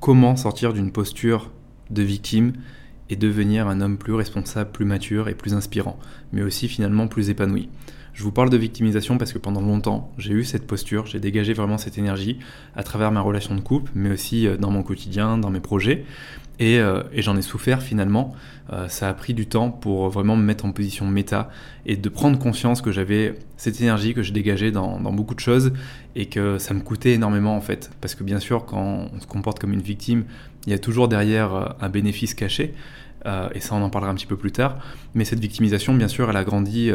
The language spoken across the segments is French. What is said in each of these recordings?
comment sortir d'une posture de victime et devenir un homme plus responsable, plus mature et plus inspirant, mais aussi finalement plus épanoui. Je vous parle de victimisation parce que pendant longtemps, j'ai eu cette posture, j'ai dégagé vraiment cette énergie à travers ma relation de couple, mais aussi euh, dans mon quotidien, dans mes projets. Euh, et, j'en ai souffert finalement. Euh, ça a pris du temps pour vraiment me mettre en position méta et de prendre conscience que j'avais cette énergie que je dégageais dans, beaucoup de choses et que ça me coûtait énormément en fait. Parce que bien sûr, quand on se comporte comme une victime, il y a toujours derrière euh, un bénéfice caché. et ça, on en parlera un petit peu plus tard. Mais cette victimisation, bien sûr, elle a grandi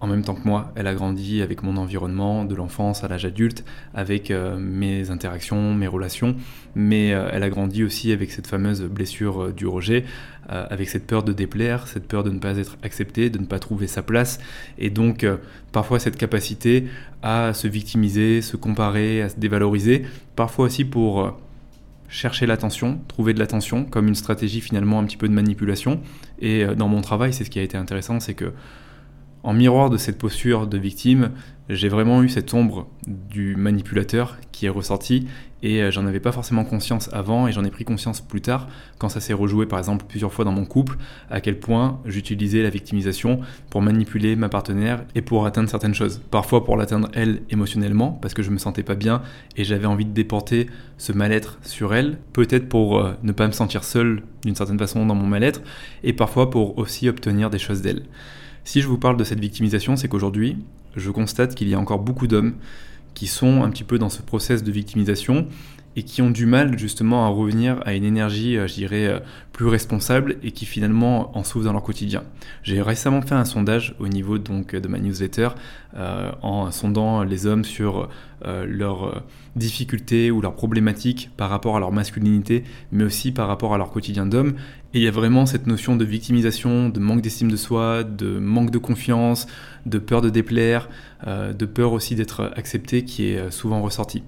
en même temps que moi. Elle a grandi avec mon environnement, de l'enfance à l'âge adulte, avec euh, mes interactions, mes relations, mais euh, elle a grandi aussi avec cette fameuse blessure euh, du rejet, avec cette peur de déplaire, cette peur de ne pas être accepté, de ne pas trouver sa place, et donc parfois cette capacité à se victimiser, se comparer, à se dévaloriser, parfois aussi pour chercher l'attention, trouver de l'attention comme une stratégie finalement un petit peu de manipulation. Et dans mon travail, c'est ce qui a été intéressant, c'est que en miroir de cette posture de victime, j'ai vraiment eu cette ombre du manipulateur qui est ressortie et euh, j'en avais pas forcément conscience avant et j'en ai pris conscience plus tard quand ça s'est rejoué par exemple plusieurs fois dans mon couple à quel point j'utilisais la victimisation pour manipuler ma partenaire et pour atteindre certaines choses. Parfois pour l'atteindre elle émotionnellement parce que je me sentais pas bien et j'avais envie de déporter ce mal-être sur elle, peut-être pour euh, ne pas me sentir seul d'une certaine façon dans mon mal-être et parfois pour aussi obtenir des choses d'elle. Si je vous parle de cette victimisation, c'est qu'aujourd'hui, je constate qu'il y a encore beaucoup d'hommes qui sont un petit peu dans ce process de victimisation et qui ont du mal justement à revenir à une énergie, euh, je dirais, euh, plus responsable et qui finalement en souffrent dans leur quotidien. J'ai récemment fait un sondage au niveau donc de ma newsletter euh, en sondant les hommes sur leurs difficultés ou leurs problématiques par rapport à leur masculinité, mais aussi par rapport à leur quotidien d'homme. Et il y a vraiment cette notion de victimisation, de manque d'estime de soi, de manque de confiance, de peur de déplaire, de peur aussi d'être accepté qui est souvent ressorti.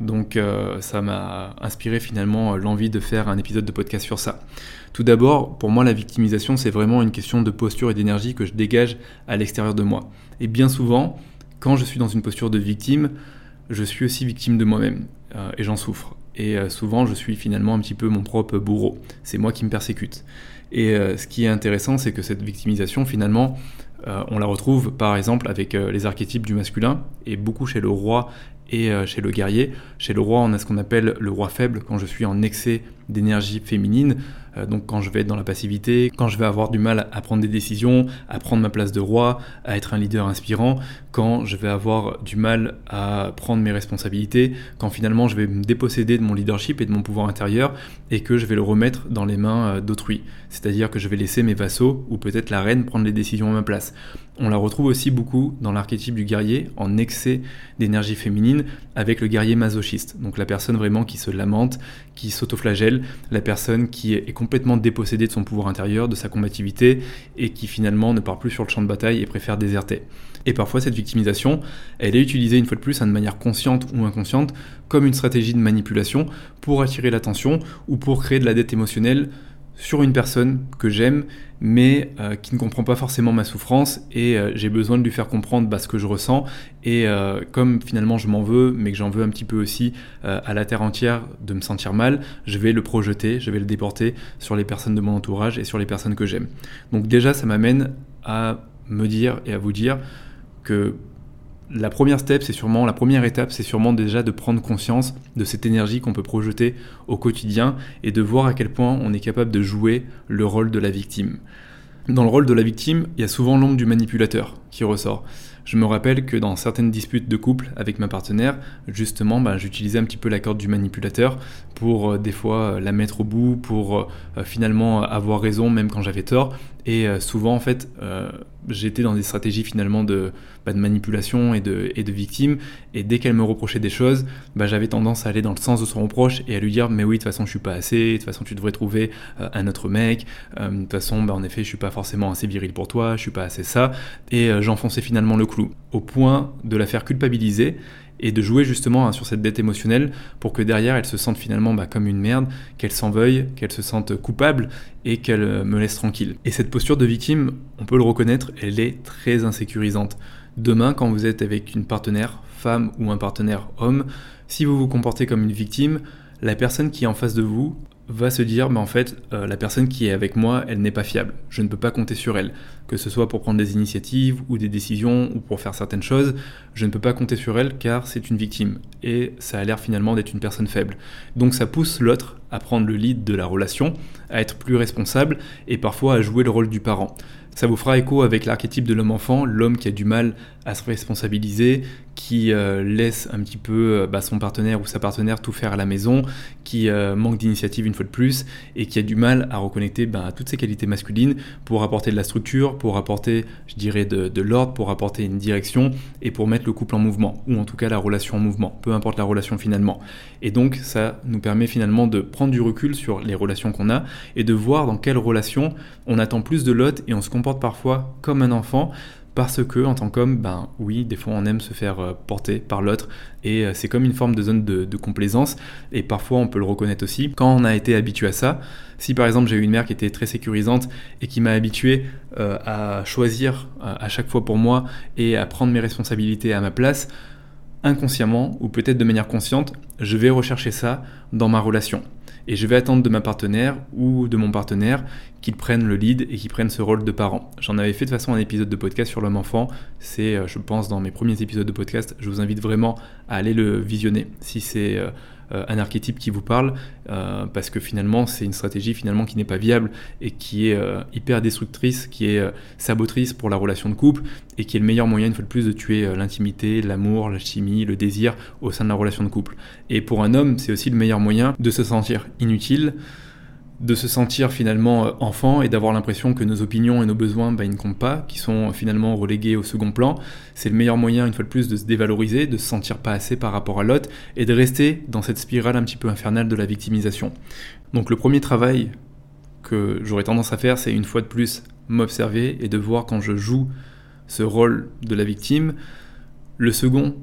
Donc euh, ça m'a inspiré finalement euh, l'envie de faire un épisode de podcast sur ça. Tout d'abord, pour moi la victimisation c'est vraiment une question de posture et d'énergie que je dégage à l'extérieur de moi. Et bien souvent, quand je suis dans une posture de victime, je suis aussi victime de moi-même euh, et j'en souffre. Et souvent je suis finalement un petit peu mon propre bourreau. C'est moi qui me persécute. Et ce qui est intéressant c'est que cette victimisation finalement on la retrouve par exemple avec les archétypes du masculin et beaucoup chez le roi et euh, chez le guerrier, chez le roi, on a ce qu'on appelle le roi faible quand je suis en excès d'énergie féminine. Euh, donc quand je vais être dans la passivité, quand je vais avoir du mal à prendre des décisions, à prendre ma place de roi, à être un leader inspirant, quand je vais avoir du mal à prendre mes responsabilités, quand finalement je vais me déposséder de mon leadership et de mon pouvoir intérieur et que je vais le remettre dans les mains euh, d'autrui. C'est-à-dire que je vais laisser mes vassaux ou peut-être la reine prendre les décisions à ma place. On la retrouve aussi beaucoup dans l'archétype du guerrier en excès d'énergie féminine avec le guerrier masochiste. Donc la personne vraiment qui se lamente, qui s'autoflagelle, la personne qui est complètement dépossédée de son pouvoir intérieur, de sa combativité et qui finalement ne part plus sur le champ de bataille et préfère déserter. Et parfois cette victimisation, elle est utilisée une fois de plus hein, de manière consciente ou inconsciente comme une stratégie de manipulation pour attirer l'attention ou pour créer de la dette émotionnelle sur une personne que j'aime, mais euh, qui ne comprend pas forcément ma souffrance, et euh, j'ai besoin de lui faire comprendre bah, ce que je ressens, et euh, comme finalement je m'en veux, mais que j'en veux un petit peu aussi à la terre entière de me sentir mal, je vais le projeter, je vais le déporter sur les personnes de mon entourage et sur les personnes que j'aime. Donc déjà, ça m'amène à me dire et à vous dire que la première c'est sûrement la première étape, c'est sûrement déjà de prendre conscience de cette énergie qu'on peut projeter au quotidien et de voir à quel point on est capable de jouer le rôle de la victime. Dans le rôle de la victime, il y a souvent l'ombre du manipulateur qui ressort. Je me rappelle que dans certaines disputes de couple avec ma partenaire, justement, ben, j'utilisais un petit peu la corde du manipulateur pour euh, des fois euh, la mettre au bout, pour euh, finalement avoir raison même quand j'avais tort. Et souvent, en fait, j'étais dans des stratégies finalement de, bah, de manipulation et de, et victime. Et dès qu'elle me reprochait des choses, bah, j'avais tendance à aller dans le sens de son reproche et à lui dire Mais oui, de toute façon, je suis pas assez, de toute façon, tu devrais trouver euh, un autre mec, de toute façon, bah, en effet, je suis pas forcément assez viril pour toi, je suis pas assez ça. Et j'enfonçais finalement le clou, au point de la faire culpabiliser et de jouer justement hein, sur cette dette émotionnelle pour que derrière elle se sente finalement bah, comme une merde, qu'elle s'en veuille, qu'elle se sente coupable et qu'elle euh, me laisse tranquille. Et cette posture de victime, on peut le reconnaître, elle est très insécurisante. Demain, quand vous êtes avec une partenaire femme ou un partenaire homme, si vous vous comportez comme une victime, la personne qui est en face de vous va se dire, mais en fait, euh, la personne qui est avec moi, elle n'est pas fiable. Je ne peux pas compter sur elle. Que ce soit pour prendre des initiatives ou des décisions ou pour faire certaines choses, je ne peux pas compter sur elle car c'est une victime. Et ça a l'air finalement d'être une personne faible. Donc ça pousse l'autre à prendre le lead de la relation, à être plus responsable et parfois à jouer le rôle du parent. Ça vous fera écho avec l'archétype de l'homme-enfant, l'homme qui a du mal à se responsabiliser, qui euh, laisse un petit peu euh, bah, son partenaire ou sa partenaire tout faire à la maison, qui euh, manque d'initiative une fois de plus, et qui a du mal à reconnecter bah, toutes ses qualités masculines pour apporter de la structure, pour apporter, je dirais, de, de l'ordre, pour apporter une direction, et pour mettre le couple en mouvement, ou en tout cas la relation en mouvement, peu importe la relation finalement. Et donc ça nous permet finalement de prendre du recul sur les relations qu'on a, et de voir dans quelle relation on attend plus de l'autre, et on se comporte parfois comme un enfant, parce que en tant qu'homme, ben oui, des fois on aime se faire euh, porter par l'autre. Et euh, c'est comme une forme de zone de, complaisance. Et parfois on peut le reconnaître aussi. Quand on a été habitué à ça. Si par exemple j'ai eu une mère qui était très sécurisante et qui m'a habitué euh, à choisir à chaque fois pour moi et à prendre mes responsabilités à ma place, inconsciemment ou peut-être de manière consciente, je vais rechercher ça dans ma relation et je vais attendre de ma partenaire ou de mon partenaire qu'ils prennent le lead et qu'ils prennent ce rôle de parent. J'en avais fait de façon un épisode de podcast sur l'homme-enfant, c'est euh, je pense dans mes premiers épisodes de podcast, je vous invite vraiment à aller le visionner si c'est euh, un archétype qui vous parle, euh, parce que finalement c'est une stratégie finalement qui n'est pas viable et qui est euh, hyper destructrice, qui est sabotrice pour la relation de couple et qui est le meilleur moyen une fois de plus de tuer l'intimité, l'amour, la chimie, le désir au sein de la relation de couple. Et pour un homme, c'est aussi le meilleur moyen de se sentir inutile, de se sentir finalement euh, enfant et d'avoir l'impression que nos opinions et nos besoins, bah, ils ne comptent pas, qui sont finalement relégués au second plan. C'est le meilleur moyen, une fois de plus, de se dévaloriser, de se sentir pas assez par rapport à l'autre et de rester dans cette spirale un petit peu infernale de la victimisation. Donc le premier travail que j'aurais tendance à faire, c'est une fois de plus m'observer et de voir quand je joue ce rôle de la victime. Le second,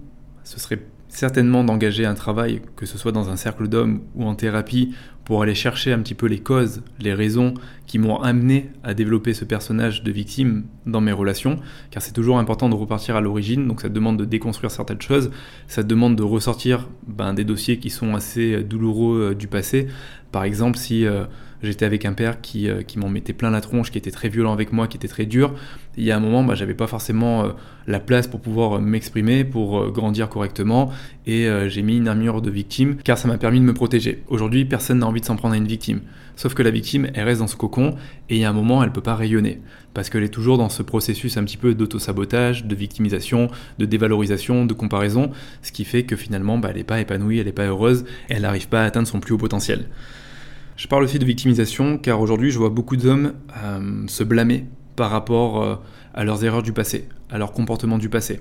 ce serait certainement d'engager un travail, que ce soit dans un cercle d'hommes ou en thérapie, pour aller chercher un petit peu les causes, les raisons qui m'ont amené à développer ce personnage de victime dans mes relations, car c'est toujours important de repartir à l'origine, donc ça demande de déconstruire certaines choses, ça demande de ressortir ben, des dossiers qui sont assez douloureux euh, du passé. Par exemple, si... Euh, j'étais avec un père qui, euh, qui m'en mettait plein la tronche, qui était très violent avec moi, qui était très dur. Il y a un moment, bah, j'avais pas forcément euh, la place pour pouvoir euh, m'exprimer, pour grandir correctement, et j'ai mis une armure de victime, car ça m'a permis de me protéger. Aujourd'hui, personne n'a envie de s'en prendre à une victime. Sauf que la victime, elle reste dans ce cocon, et il y a un moment, elle peut pas rayonner, parce qu'elle est toujours dans ce processus un petit peu d'auto-sabotage, de victimisation, de dévalorisation, de comparaison, ce qui fait que finalement, bah, elle n'est pas épanouie, elle n'est pas heureuse, elle n'arrive pas à atteindre son plus haut potentiel. Je parle aussi de victimisation car aujourd'hui je vois beaucoup d'hommes euh, se blâmer par rapport euh, à leurs erreurs du passé, à leur comportement du passé.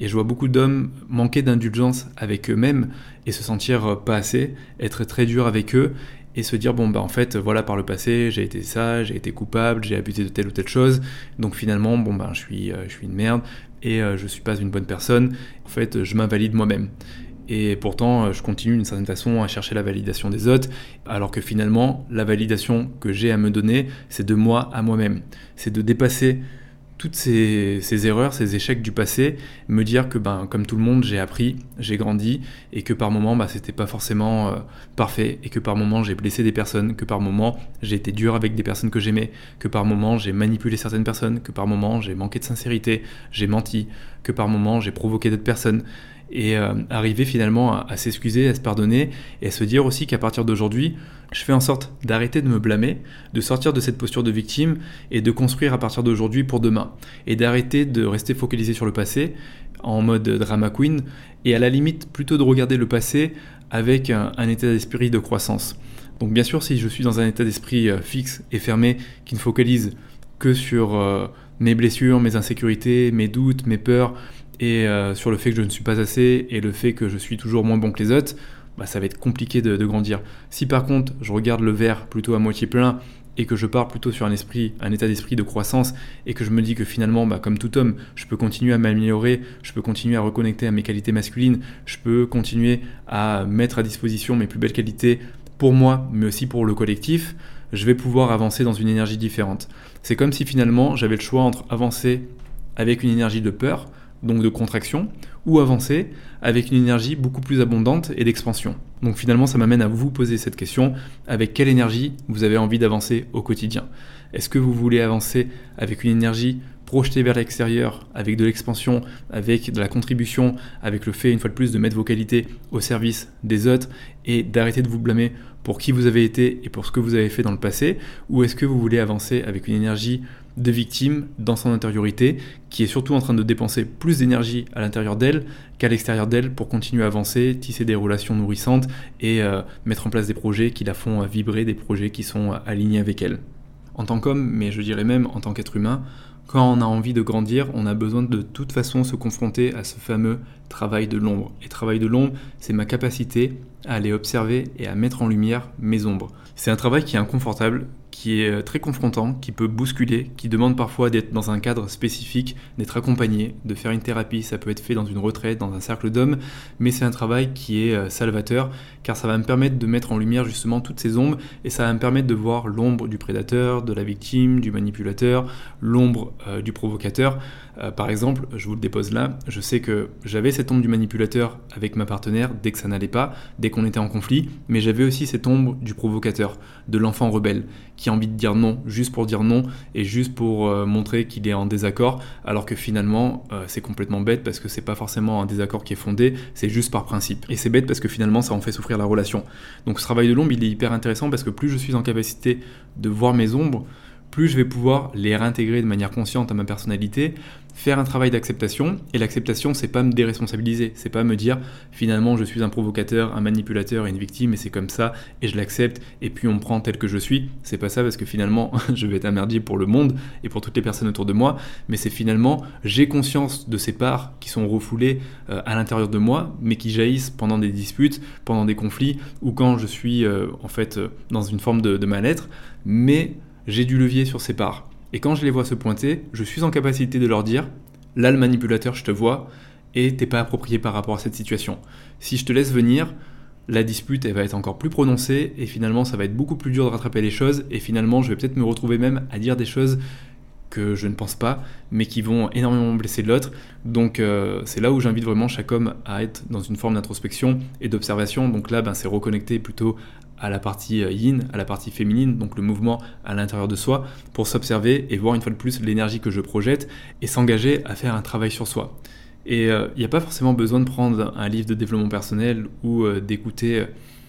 Et je vois beaucoup d'hommes manquer d'indulgence avec eux-mêmes et se sentir euh, pas assez, être très dur avec eux et se dire bon bah en fait voilà par le passé j'ai été ça, j'ai été coupable, j'ai abusé de telle ou telle chose, donc finalement bon bah je suis je suis une merde et je suis pas une bonne personne. En fait je m'invalide moi-même. Et pourtant, euh, je continue d'une certaine façon à chercher la validation des autres, alors que finalement, la validation que j'ai à me donner, c'est de moi à moi-même. C'est de dépasser toutes ces, erreurs, ces échecs du passé, me dire que ben, comme tout le monde, j'ai appris, j'ai grandi, et que par moments, bah, c'était pas forcément euh, parfait, et que par moments, j'ai blessé des personnes, que par moments, j'ai été dur avec des personnes que j'aimais, que par moments, j'ai manipulé certaines personnes, que par moments, j'ai manqué de sincérité, j'ai menti, que par moments, j'ai provoqué d'autres personnes et euh, arriver finalement à, s'excuser, à se pardonner et à se dire aussi qu'à partir d'aujourd'hui, je fais en sorte d'arrêter de me blâmer, de sortir de cette posture de victime et de construire à partir d'aujourd'hui pour demain et d'arrêter de rester focalisé sur le passé en mode drama queen et à la limite plutôt de regarder le passé avec un, état d'esprit de croissance. Donc bien sûr, si je suis dans un état d'esprit euh, fixe et fermé qui ne focalise que sur euh, mes blessures, mes insécurités, mes doutes, mes peurs, et euh, sur le fait que je ne suis pas assez, et le fait que je suis toujours moins bon que les autres, bah, ça va être compliqué de, grandir. Si par contre je regarde le verre plutôt à moitié plein, et que je pars plutôt sur un esprit, un état d'esprit de croissance, et que je me dis que finalement, bah, comme tout homme, je peux continuer à m'améliorer, je peux continuer à reconnecter à mes qualités masculines, je peux continuer à mettre à disposition mes plus belles qualités pour moi, mais aussi pour le collectif, je vais pouvoir avancer dans une énergie différente. C'est comme si finalement j'avais le choix entre avancer avec une énergie de peur, donc de contraction, ou avancer avec une énergie beaucoup plus abondante et d'expansion. Donc finalement, ça m'amène à vous poser cette question, avec quelle énergie vous avez envie d'avancer au quotidien? Est-ce que vous voulez avancer avec une énergie projetée vers l'extérieur, avec de l'expansion, avec de la contribution, avec le fait, une fois de plus, de mettre vos qualités au service des autres et d'arrêter de vous blâmer pour qui vous avez été et pour ce que vous avez fait dans le passé Ou est-ce que vous voulez avancer avec une énergie de victime dans son intériorité, qui est surtout en train de dépenser plus d'énergie à l'intérieur d'elle qu'à l'extérieur d'elle pour continuer à avancer, tisser des relations nourrissantes et euh, mettre en place des projets qui la font euh, vibrer, des projets qui sont euh, alignés avec elle. En tant qu'homme, mais je dirais même en tant qu'être humain, quand on a envie de grandir, on a besoin de toute façon se confronter à ce fameux travail de l'ombre. Et travail de l'ombre, c'est ma capacité à aller observer et à mettre en lumière mes ombres. C'est un travail qui est inconfortable, qui est euh, très confrontant, qui peut bousculer, qui demande parfois d'être dans un cadre spécifique, d'être accompagné, de faire une thérapie, ça peut être fait dans une retraite, dans un cercle d'hommes, mais c'est un travail qui est euh, salvateur, car ça va me permettre de mettre en lumière justement toutes ces ombres, et ça va me permettre de voir l'ombre du prédateur, de la victime, du manipulateur, l'ombre euh, du provocateur. par exemple, je vous le dépose là, je sais que j'avais cette ombre du manipulateur avec ma partenaire dès que ça n'allait pas, dès qu'on était en conflit, mais j'avais aussi cette ombre du provocateur, de l'enfant rebelle, qui a envie de dire non juste pour dire non et juste pour euh, montrer qu'il est en désaccord, alors que finalement euh, c'est complètement bête parce que c'est pas forcément un désaccord qui est fondé, c'est juste par principe. Et c'est bête parce que finalement ça en fait souffrir la relation. Donc ce travail de l'ombre il est hyper intéressant parce que plus je suis en capacité de voir mes ombres, plus je vais pouvoir les réintégrer de manière consciente à ma personnalité, faire un travail d'acceptation. Et l'acceptation, c'est pas me déresponsabiliser, c'est pas me dire finalement je suis un provocateur, un manipulateur et une victime et c'est comme ça et je l'accepte et puis on me prend tel que je suis. C'est pas ça parce que finalement je vais être un merdier pour le monde et pour toutes les personnes autour de moi, mais c'est finalement j'ai conscience de ces parts qui sont refoulées euh, à l'intérieur de moi, mais qui jaillissent pendant des disputes, pendant des conflits ou quand je suis euh, en fait euh, dans une forme de, de mal-être, mais j'ai du levier sur ces parts. Et quand je les vois se pointer, je suis en capacité de leur dire là le manipulateur, je te vois, et t'es pas approprié par rapport à cette situation. Si je te laisse venir, la dispute va être encore plus prononcée et finalement ça va être beaucoup plus dur de rattraper les choses et finalement je vais peut-être me retrouver même à dire des choses que je ne pense pas mais qui vont énormément blesser l'autre donc euh, c'est là où j'invite vraiment chaque homme à être dans une forme d'introspection et d'observation donc là ben, c'est reconnecter plutôt à la partie euh, yin, à la partie féminine, donc le mouvement à l'intérieur de soi, pour s'observer et voir une fois de plus l'énergie que je projette et s'engager à faire un travail sur soi. Et il euh, n'y a pas forcément besoin de prendre un livre de développement personnel ou euh, d'écouter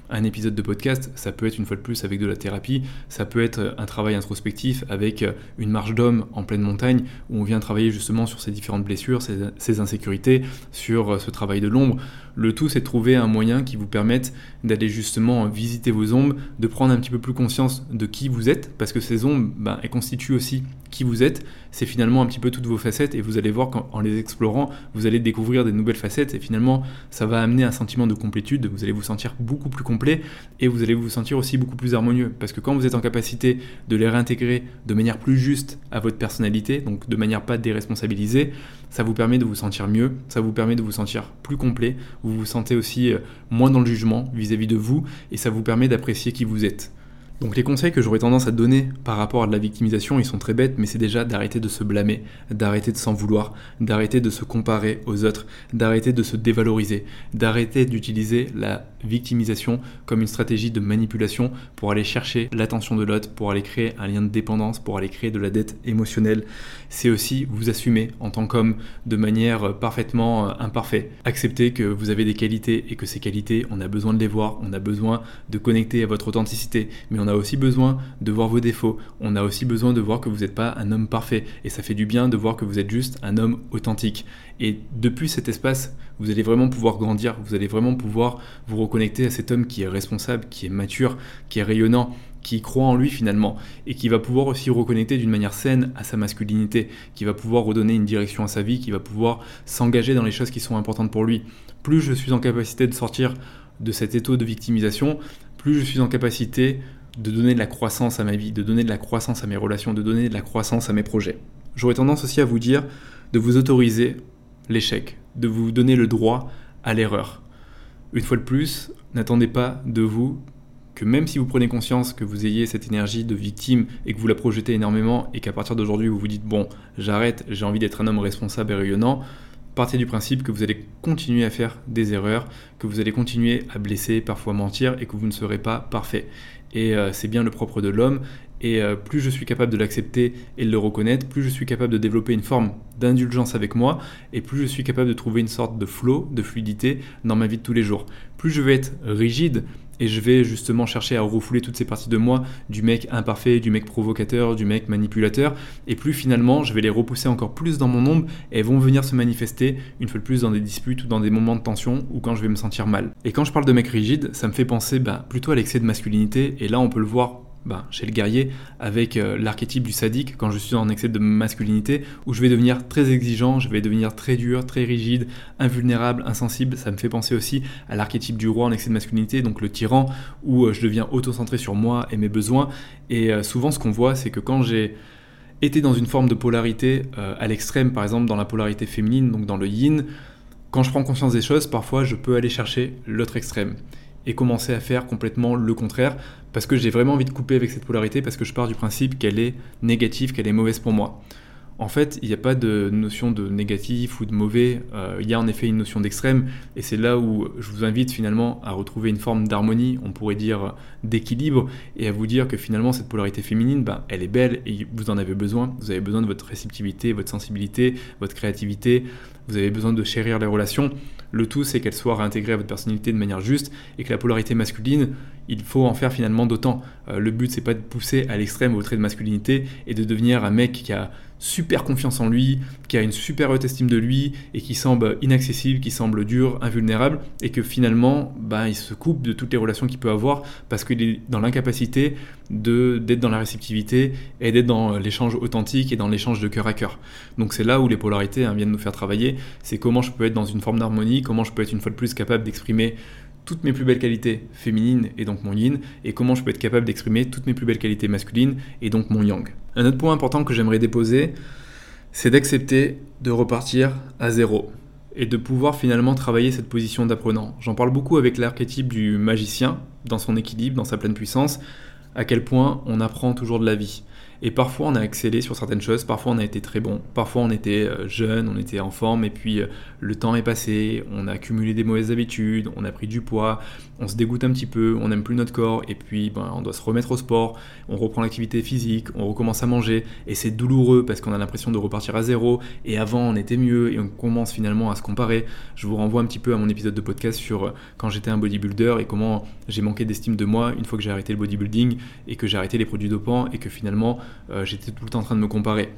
un épisode de podcast, ça peut être une fois de plus avec de la thérapie, ça peut être un travail introspectif avec une marche d'homme en pleine montagne où on vient travailler justement sur ces différentes blessures, ces, insécurités, sur ce travail de l'ombre. Le tout, c'est trouver un moyen qui vous permette d'aller justement visiter vos ombres, de prendre un petit peu plus conscience de qui vous êtes, parce que ces ombres, ben, elles constituent aussi qui vous êtes. C'est finalement un petit peu toutes vos facettes, et vous allez voir qu'en les explorant, vous allez découvrir des nouvelles facettes, et finalement, ça va amener un sentiment de complétude. Vous allez vous sentir beaucoup plus complet, et vous allez vous sentir aussi beaucoup plus harmonieux, parce que quand vous êtes en capacité de les réintégrer de manière plus juste à votre personnalité, donc de manière pas déresponsabilisée, ça vous permet de vous sentir mieux, ça vous permet de vous sentir plus complet, vous vous sentez aussi euh, moins dans le jugement vis-à-vis de vous, et ça vous permet d'apprécier qui vous êtes. Donc les conseils que j'aurais tendance à donner par rapport à de la victimisation, ils sont très bêtes, mais c'est déjà d'arrêter de se blâmer, d'arrêter de s'en vouloir, d'arrêter de se comparer aux autres, d'arrêter de se dévaloriser, d'arrêter d'utiliser la victimisation comme une stratégie de manipulation pour aller chercher l'attention de l'autre, pour aller créer un lien de dépendance, pour aller créer de la dette émotionnelle. C'est aussi vous assumer en tant qu'homme de manière parfaitement euh, imparfaite. Accepter que vous avez des qualités et que ces qualités, on a besoin de les voir, on a besoin de connecter à votre authenticité, mais on on a aussi besoin de voir vos défauts, on a aussi besoin de voir que vous n'êtes pas un homme parfait, et ça fait du bien de voir que vous êtes juste un homme authentique. Et depuis cet espace, vous allez vraiment pouvoir grandir, vous allez vraiment pouvoir vous reconnecter à cet homme qui est responsable, qui est mature, qui est rayonnant, qui croit en lui finalement, et qui va pouvoir aussi reconnecter d'une manière saine à sa masculinité, qui va pouvoir redonner une direction à sa vie, qui va pouvoir s'engager dans les choses qui sont importantes pour lui. Plus je suis en capacité de sortir de cet étau de victimisation, plus je suis en capacité de donner de la croissance à ma vie, de donner de la croissance à mes relations, de donner de la croissance à mes projets. J'aurais tendance aussi à vous dire de vous autoriser l'échec, de vous donner le droit à l'erreur. Une fois de plus, n'attendez pas de vous que même si vous prenez conscience que vous ayez cette énergie de victime et que vous la projetez énormément et qu'à partir d'aujourd'hui vous vous dites bon j'arrête, j'ai envie d'être un homme responsable et rayonnant, partez du principe que vous allez continuer à faire des erreurs, que vous allez continuer à blesser, parfois mentir et que vous ne serez pas parfait. Et euh, c'est bien le propre de l'homme. Et euh, plus je suis capable de l'accepter et de le reconnaître, plus je suis capable de développer une forme d'indulgence avec moi, et plus je suis capable de trouver une sorte de flow, de fluidité dans ma vie de tous les jours. Plus je vais être rigide, et je vais justement chercher à refouler toutes ces parties de moi, du mec imparfait, du mec provocateur, du mec manipulateur, et plus finalement je vais les repousser encore plus dans mon ombre, et elles vont venir se manifester une fois de plus dans des disputes ou dans des moments de tension ou quand je vais me sentir mal. Et quand je parle de mec rigide, ça me fait penser bah, plutôt à l'excès de masculinité, et là on peut le voir bah, chez le guerrier avec euh, l'archétype du sadique quand je suis en excès de masculinité où je vais devenir très exigeant, je vais devenir très dur, très rigide, invulnérable, insensible. Ça me fait penser aussi à l'archétype du roi en excès de masculinité, donc le tyran où euh, je deviens auto-centré sur moi et mes besoins. Et euh, souvent ce qu'on voit c'est que quand j'ai été dans une forme de polarité à l'extrême, par exemple dans la polarité féminine, donc dans le yin, quand je prends conscience des choses, parfois je peux aller chercher l'autre extrême et commencer à faire complètement le contraire parce que j'ai vraiment envie de couper avec cette polarité parce que je pars du principe qu'elle est négative, qu'elle est mauvaise pour moi. En fait, il n'y a pas de notion de négatif ou de mauvais, euh, il y a en effet une notion d'extrême, et c'est là où je vous invite finalement à retrouver une forme d'harmonie, on pourrait dire d'équilibre, et à vous dire que finalement cette polarité féminine, ben, elle est belle et vous en avez besoin, vous avez besoin de votre réceptivité, votre sensibilité, votre créativité, vous avez besoin de chérir les relations. Le tout, c'est qu'elle soit réintégrée à votre personnalité de manière juste et que la polarité masculine, il faut en faire finalement d'autant. Euh, le but, c'est pas de pousser à l'extrême au trait de masculinité et de devenir un mec qui a super confiance en lui, qui a une super haute estime de lui et qui semble inaccessible, qui semble dur, invulnérable et que finalement, bah, il se coupe de toutes les relations qu'il peut avoir parce qu'il est dans l'incapacité d'être dans la réceptivité et d'être dans l'échange authentique et dans l'échange de cœur à cœur. Donc c'est là où les polarités hein, viennent nous faire travailler, c'est comment je peux être dans une forme d'harmonie, comment je peux être une fois de plus capable d'exprimer toutes mes plus belles qualités féminines et donc mon yin, et comment je peux être capable d'exprimer toutes mes plus belles qualités masculines et donc mon yang. Un autre point important que j'aimerais déposer, c'est d'accepter de repartir à zéro et de pouvoir finalement travailler cette position d'apprenant. J'en parle beaucoup avec l'archétype du magicien, dans son équilibre, dans sa pleine puissance, à quel point on apprend toujours de la vie. Et parfois on a excellé sur certaines choses, parfois on a été très bon, parfois on était euh, jeune, on était en forme, et puis euh, le temps est passé, on a accumulé des mauvaises habitudes, on a pris du poids, on se dégoûte un petit peu, on n'aime plus notre corps, et puis ben, on doit se remettre au sport, on reprend l'activité physique, on recommence à manger, et c'est douloureux parce qu'on a l'impression de repartir à zéro, et avant on était mieux, et on commence finalement à se comparer. Je vous renvoie un petit peu à mon épisode de podcast sur euh, quand j'étais un bodybuilder et comment j'ai manqué d'estime de moi une fois que j'ai arrêté le bodybuilding et que j'ai arrêté les produits dopants et que finalement euh, j'étais tout le temps en train de me comparer.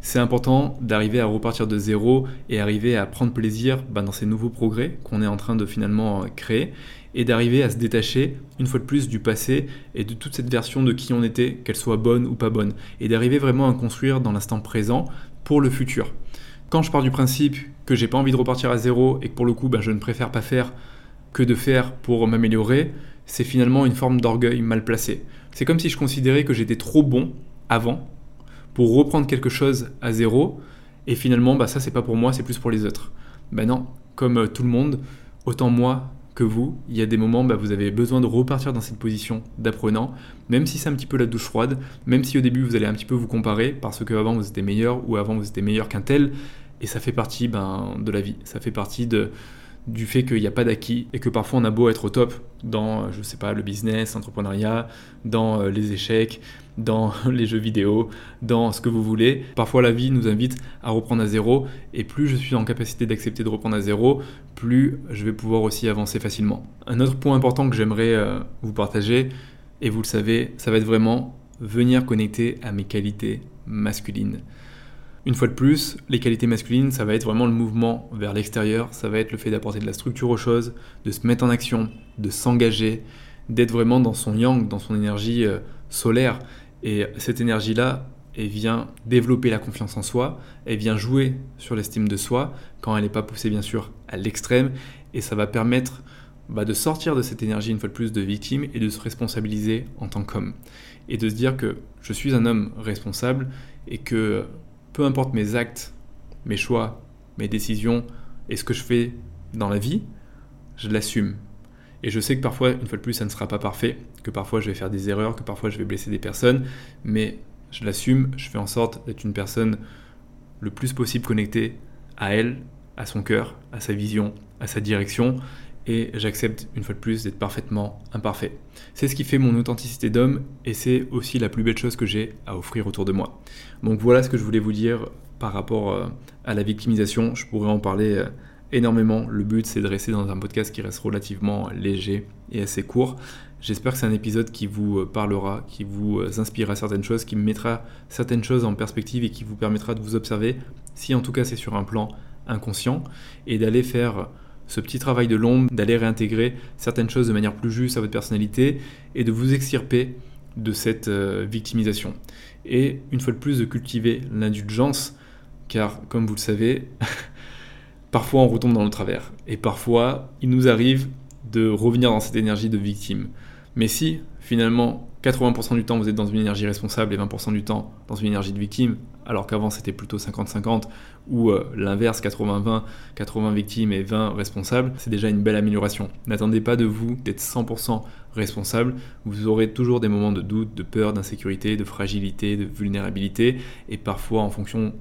C'est important d'arriver à repartir de zéro et arriver à prendre plaisir bah, dans ces nouveaux progrès qu'on est en train de finalement euh, créer et d'arriver à se détacher une fois de plus du passé et de toute cette version de qui on était, qu'elle soit bonne ou pas bonne, et d'arriver vraiment à construire dans l'instant présent pour le futur. Quand je pars du principe que j'ai pas envie de repartir à zéro et que pour le coup bah, je ne préfère pas faire que de faire pour m'améliorer, c'est finalement une forme d'orgueil mal placé. C'est comme si je considérais que j'étais trop bon avant pour reprendre quelque chose à zéro et finalement bah ça c'est pas pour moi c'est plus pour les autres. Ben non comme euh, tout le monde autant moi que vous il y a des moments bah, vous avez besoin de repartir dans cette position d'apprenant même si c'est un petit peu la douche froide même si au début vous allez un petit peu vous comparer parce qu'avant vous étiez meilleur ou avant vous étiez meilleur qu'un tel et ça fait partie ben, de la vie. Ça fait partie de du fait qu'il n'y a pas d'acquis et que parfois on a beau être au top dans, je sais pas, le business, l'entrepreneuriat, dans euh, les échecs, dans les jeux vidéo, dans ce que vous voulez. Parfois la vie nous invite à reprendre à zéro et plus je suis en capacité d'accepter de reprendre à zéro, plus je vais pouvoir aussi avancer facilement. Un autre point important que j'aimerais euh, vous partager, et vous le savez, ça va être vraiment venir connecter à mes qualités masculines. Une fois de plus, les qualités masculines, ça va être vraiment le mouvement vers l'extérieur, ça va être le fait d'apporter de la structure aux choses, de se mettre en action, de s'engager, d'être vraiment dans son yang, dans son énergie euh, solaire. Et cette énergie-là, elle vient développer la confiance en soi, elle vient jouer sur l'estime de soi, quand elle n'est pas poussée bien sûr à l'extrême, et ça va permettre bah, de sortir de cette énergie une fois de plus de victime et de se responsabiliser en tant qu'homme. Et de se dire que je suis un homme responsable et que peu importe mes actes, mes choix, mes décisions et ce que je fais dans la vie, je l'assume. Et je sais que parfois, une fois de plus, ça ne sera pas parfait, que parfois je vais faire des erreurs, que parfois je vais blesser des personnes, mais je l'assume, je fais en sorte d'être une personne le plus possible connectée à elle, à son cœur, à sa vision, à sa direction, et j'accepte une fois de plus d'être parfaitement imparfait. C'est ce qui fait mon authenticité d'homme et c'est aussi la plus belle chose que j'ai à offrir autour de moi. Donc voilà ce que je voulais vous dire par rapport euh, à la victimisation. Je pourrais en parler euh, énormément. Le but c'est de rester dans un podcast qui reste relativement léger et assez court. J'espère que c'est un épisode qui vous euh, parlera, qui vous inspirera certaines choses, qui mettra certaines choses en perspective et qui vous permettra de vous observer, si en tout cas c'est sur un plan inconscient, et d'aller faire ce petit travail de l'ombre, d'aller réintégrer certaines choses de manière plus juste à votre personnalité et de vous extirper de cette euh, victimisation. Et une fois de plus, de cultiver l'indulgence, car comme vous le savez, parfois on retombe dans le travers. Et parfois, il nous arrive de revenir dans cette énergie de victime. Mais si finalement 80% du temps vous êtes dans une énergie responsable et 20% du temps dans une énergie de victime, alors qu'avant c'était plutôt 50-50, ou euh, l'inverse 80-20, 80 victimes et 20 responsables, c'est déjà une belle amélioration. N'attendez pas de vous d'être 100% responsable, vous aurez toujours des moments de doute, de peur, d'insécurité, de fragilité, de vulnérabilité, et parfois en fonction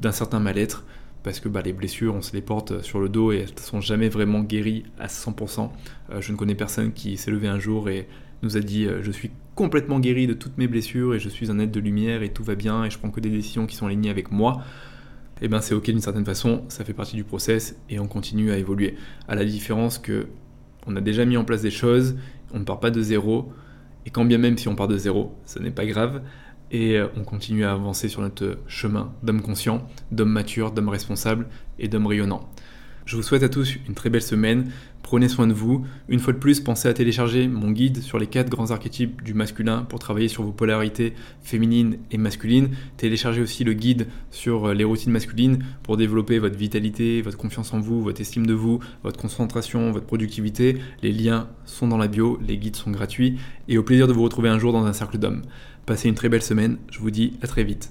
d'un certain mal-être, parce que bah, les blessures, on se les porte sur le dos et elles ne sont jamais vraiment guéries à 100%. Euh, je ne connais personne qui s'est levé un jour et nous a dit euh, je suis complètement guéri de toutes mes blessures et je suis un être de lumière et tout va bien et je prends que des décisions qui sont alignées avec moi. Et eh bien c'est ok d'une certaine façon, ça fait partie du process et on continue à évoluer. À la différence que on a déjà mis en place des choses, on ne part pas de zéro et quand bien même si on part de zéro, ce n'est pas grave et euh, on continue à avancer sur notre chemin d'homme conscient, d'homme mature, d'homme responsable et d'homme rayonnant. Je vous souhaite à tous une très belle semaine. Prenez soin de vous. Une fois de plus, pensez à télécharger mon guide sur les quatre grands archétypes du masculin pour travailler sur vos polarités féminines et masculines. Téléchargez aussi le guide sur euh, les routines masculines pour développer votre vitalité, votre confiance en vous, votre estime de vous, votre concentration, votre productivité. Les liens sont dans la bio, les guides sont gratuits et au plaisir de vous retrouver un jour dans un cercle d'hommes. Passez une très belle semaine, je vous dis à très vite.